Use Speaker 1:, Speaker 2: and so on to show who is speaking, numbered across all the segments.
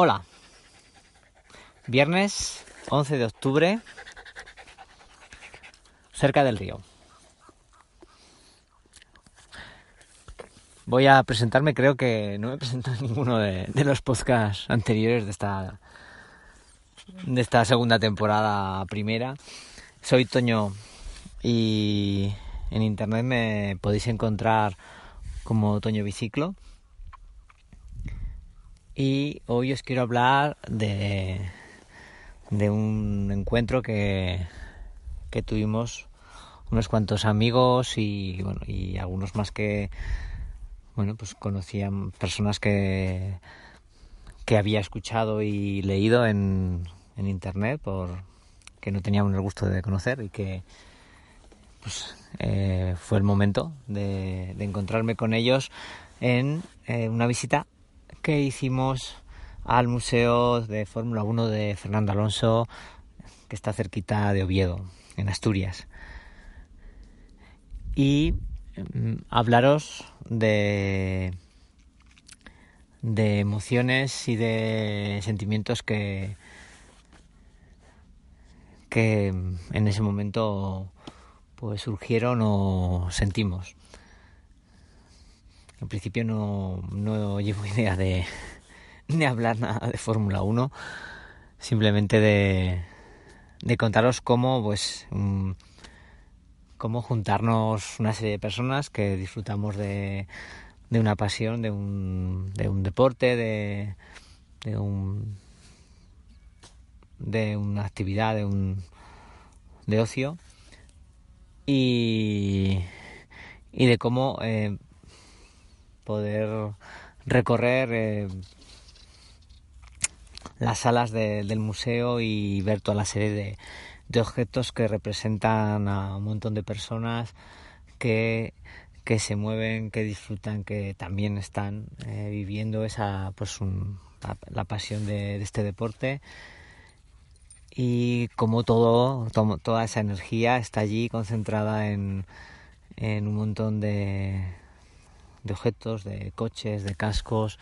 Speaker 1: Hola. Viernes 11 de octubre, cerca del río. Voy a presentarme, creo que no me he presentado en ninguno de, de los podcasts anteriores de esta, de esta segunda temporada primera. Soy Toño y en internet me podéis encontrar como Toño Biciclo. Y hoy os quiero hablar de, de un encuentro que, que tuvimos unos cuantos amigos y, bueno, y algunos más que bueno, pues conocían personas que, que había escuchado y leído en, en internet por que no teníamos el gusto de conocer y que pues eh, fue el momento de, de, encontrarme con ellos en eh, una visita que hicimos al Museo de Fórmula 1 de Fernando Alonso, que está cerquita de Oviedo, en Asturias. Y mm, hablaros de, de emociones y de sentimientos que, que en ese momento pues surgieron o sentimos. En principio no, no llevo idea de, de hablar nada de Fórmula 1, simplemente de, de contaros cómo, pues, um, cómo juntarnos una serie de personas que disfrutamos de, de una pasión, de un, de un deporte, de, de, un, de una actividad, de un de ocio. Y, y de cómo eh, poder recorrer eh, las salas de, del museo y ver toda la serie de, objetos que representan a un montón de personas que, que se mueven, que disfrutan, que también están eh, viviendo esa pues la, pasión de, este deporte. Y como todo, todo, toda esa energía está allí concentrada en, en un montón de, de objetos, de coches, de cascos,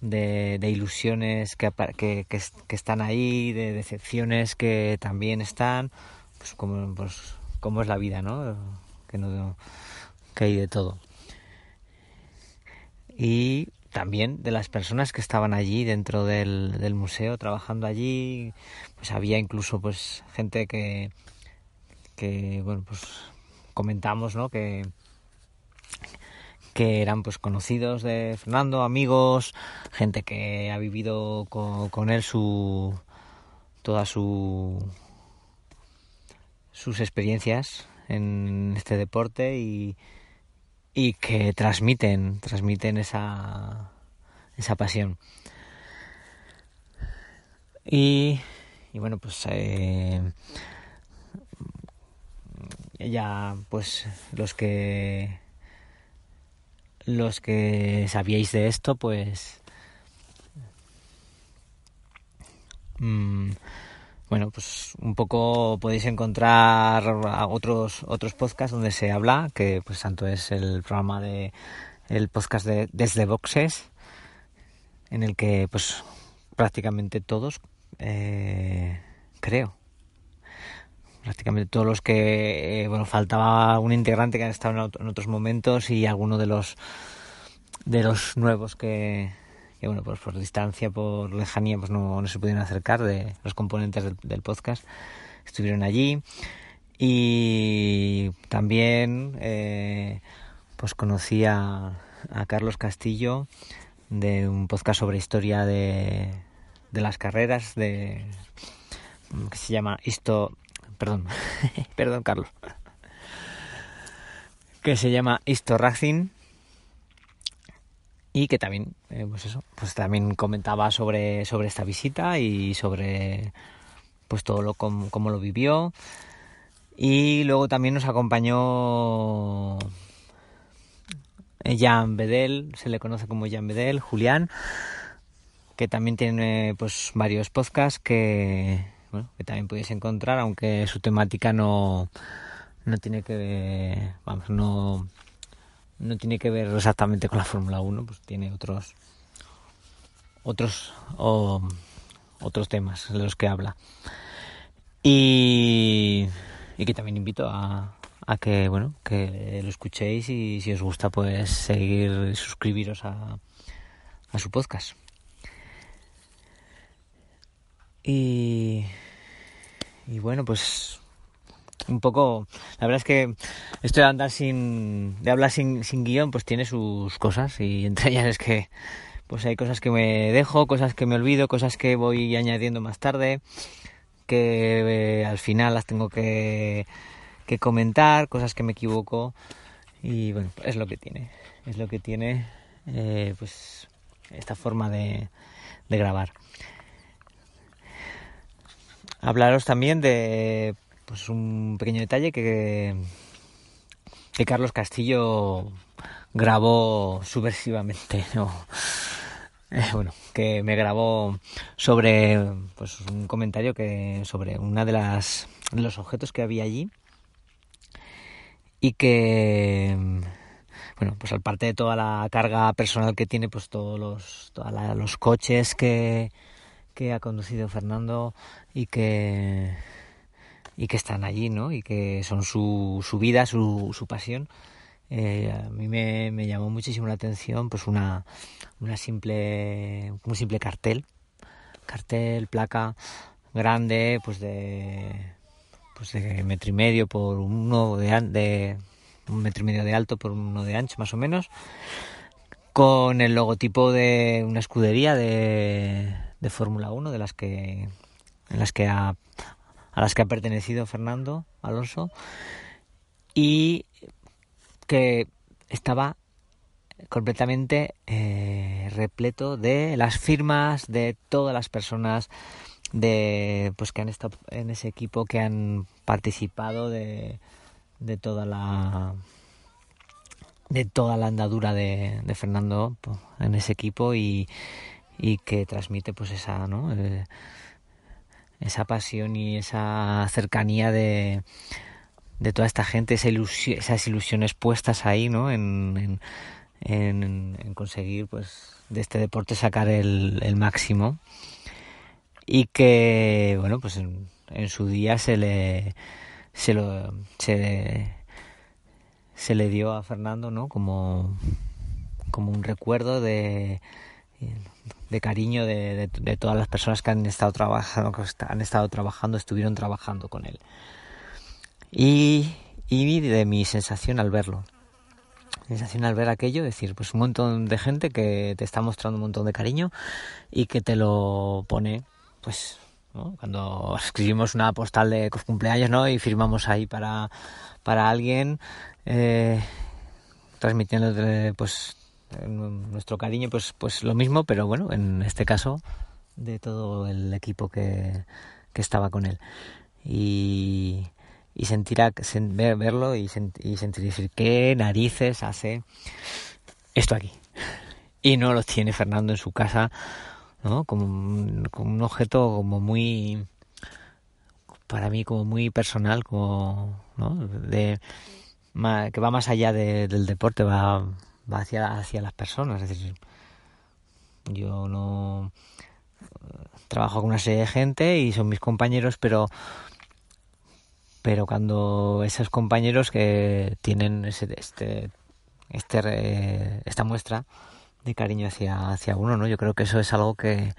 Speaker 1: de, de ilusiones que, que, que, están ahí, de decepciones que también están, pues como, pues, como es la vida, ¿no? Que, no, que hay de todo. Y también de las personas que estaban allí dentro del, del, museo trabajando allí pues había incluso pues gente que que bueno pues comentamos no que que eran pues conocidos de Fernando amigos gente que ha vivido con, él su toda su sus experiencias en este deporte y y que transmiten, transmiten esa, esa pasión. Y, y bueno, pues eh, ya pues los que los que sabíais de esto pues mmm, bueno, pues un poco podéis encontrar otros otros podcasts donde se habla, que pues tanto es el programa de el podcast de Desde Boxes, en el que pues prácticamente todos eh, creo prácticamente todos los que eh, bueno faltaba un integrante que han estado en otros momentos y alguno de los de los nuevos que bueno, pues por distancia, por lejanía, pues no, se pudieron acercar de los componentes del, podcast. Estuvieron allí y también eh, pues conocí a, Carlos Castillo de un podcast sobre historia de, de las carreras de que se llama Isto perdón. Perdón Carlos. Que se llama Isto Racing y que también eh, pues eso pues también comentaba sobre sobre esta visita y sobre pues todo lo como, como lo vivió. Y luego también nos acompañó Jan Bedel se le conoce como Jan Bedel Julián que también tiene pues varios podcasts que que también podéis encontrar aunque su temática no no tiene que vamos no no tiene que ver exactamente con la Fórmula 1, pues tiene otros otros otros temas de los que habla. Y, y que también invito a, a que bueno que lo escuchéis y si os gusta pues seguir suscribiros a, a su podcast y y bueno pues un poco la verdad es que esto de andar sin de hablar sin, sin guion pues tiene sus cosas y entre ellas es que pues hay cosas que me dejo cosas que me olvido cosas que voy añadiendo más tarde que eh, al final las tengo que, que comentar cosas que me equivoco y bueno es lo que tiene es lo que tiene eh, pues esta forma de, de grabar hablaros también de pues un pequeño detalle que, que Carlos Castillo grabó subversivamente, eh, bueno, que me grabó sobre pues un comentario que sobre una de las de los objetos que había allí y que bueno, pues aparte de toda la carga personal que tiene, pues todos los, todos los coches que, que ha conducido Fernando y que y que están allí, ¿no? Y que son su, su vida, su, su pasión. Eh, a mí me, me, llamó muchísimo la atención, pues una, una simple, un simple cartel, cartel, placa grande, pues de, pues de metro y medio por uno de, de un metro y medio de alto por uno de ancho, más o menos, con el logotipo de una escudería de, de Fórmula 1, de las que en las que ha a las que ha pertenecido Fernando Alonso y que estaba completamente eh, repleto de las firmas de todas las personas de pues que han estado en ese equipo que han participado de, de toda la de toda la andadura de, de Fernando pues, en ese equipo y, y que transmite pues esa no eh, esa pasión y esa cercanía de, de toda esta gente, esa esas ilusiones puestas ahí, ¿no? En, en, en, conseguir, pues, de este deporte sacar el, máximo. Y que, bueno, pues en, su día se le, se lo, se le dio a Fernando, ¿no? Como, como un recuerdo de de cariño de, de, todas las personas que han estado trabajando, han estado trabajando, estuvieron trabajando con él. Y, y de mi sensación al verlo. Sensación al ver aquello, decir, pues un montón de gente que te está mostrando un montón de cariño y que te lo pone, pues, cuando escribimos una postal de cumpleaños, ¿no? Y firmamos ahí para, para alguien, eh, transmitiendo, pues, nuestro cariño pues pues lo mismo pero bueno en este caso de todo el equipo que, que estaba con él y, y sentir verlo y, sentir decir qué narices hace esto aquí y no lo tiene Fernando en su casa ¿no? como, un, objeto como muy para mí como muy personal como ¿no? de que va más allá de, del deporte va va hacia, hacia las personas. Es decir, yo no trabajo con una serie de gente y son mis compañeros, pero pero cuando esos compañeros que tienen ese, este este esta muestra de cariño hacia hacia uno, ¿no? Yo creo que eso es algo que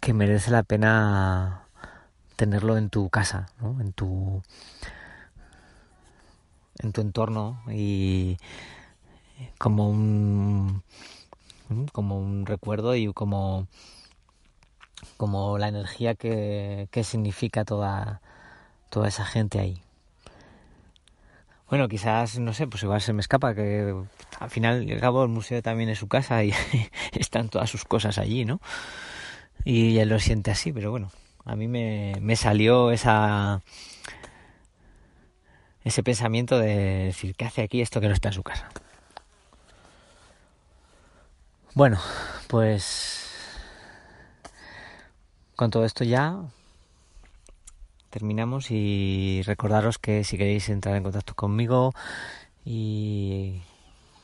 Speaker 1: que merece la pena tenerlo en tu casa, ¿no? En tu en tu entorno y como un como un recuerdo y como como la energía que, que significa toda toda esa gente ahí. Bueno quizás no sé pues igual se me escapa que al final y al cabo el museo también es su casa y están todas sus cosas allí no y él lo siente así pero bueno a mí me, me salió esa ese pensamiento de decir qué hace aquí esto que no está en su casa bueno, pues con todo esto ya terminamos y recordaros que si queréis entrar en contacto conmigo y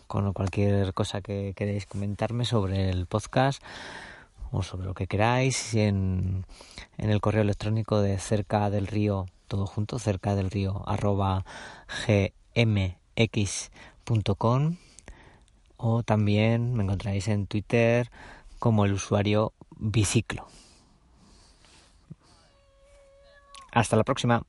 Speaker 1: con cualquier cosa que queréis comentarme sobre el podcast o sobre lo que queráis en, el correo electrónico de cerca del río, todo junto, cerca del río, arroba gmx.com o también me encontraréis en Twitter como el usuario biciclo. Hasta la próxima.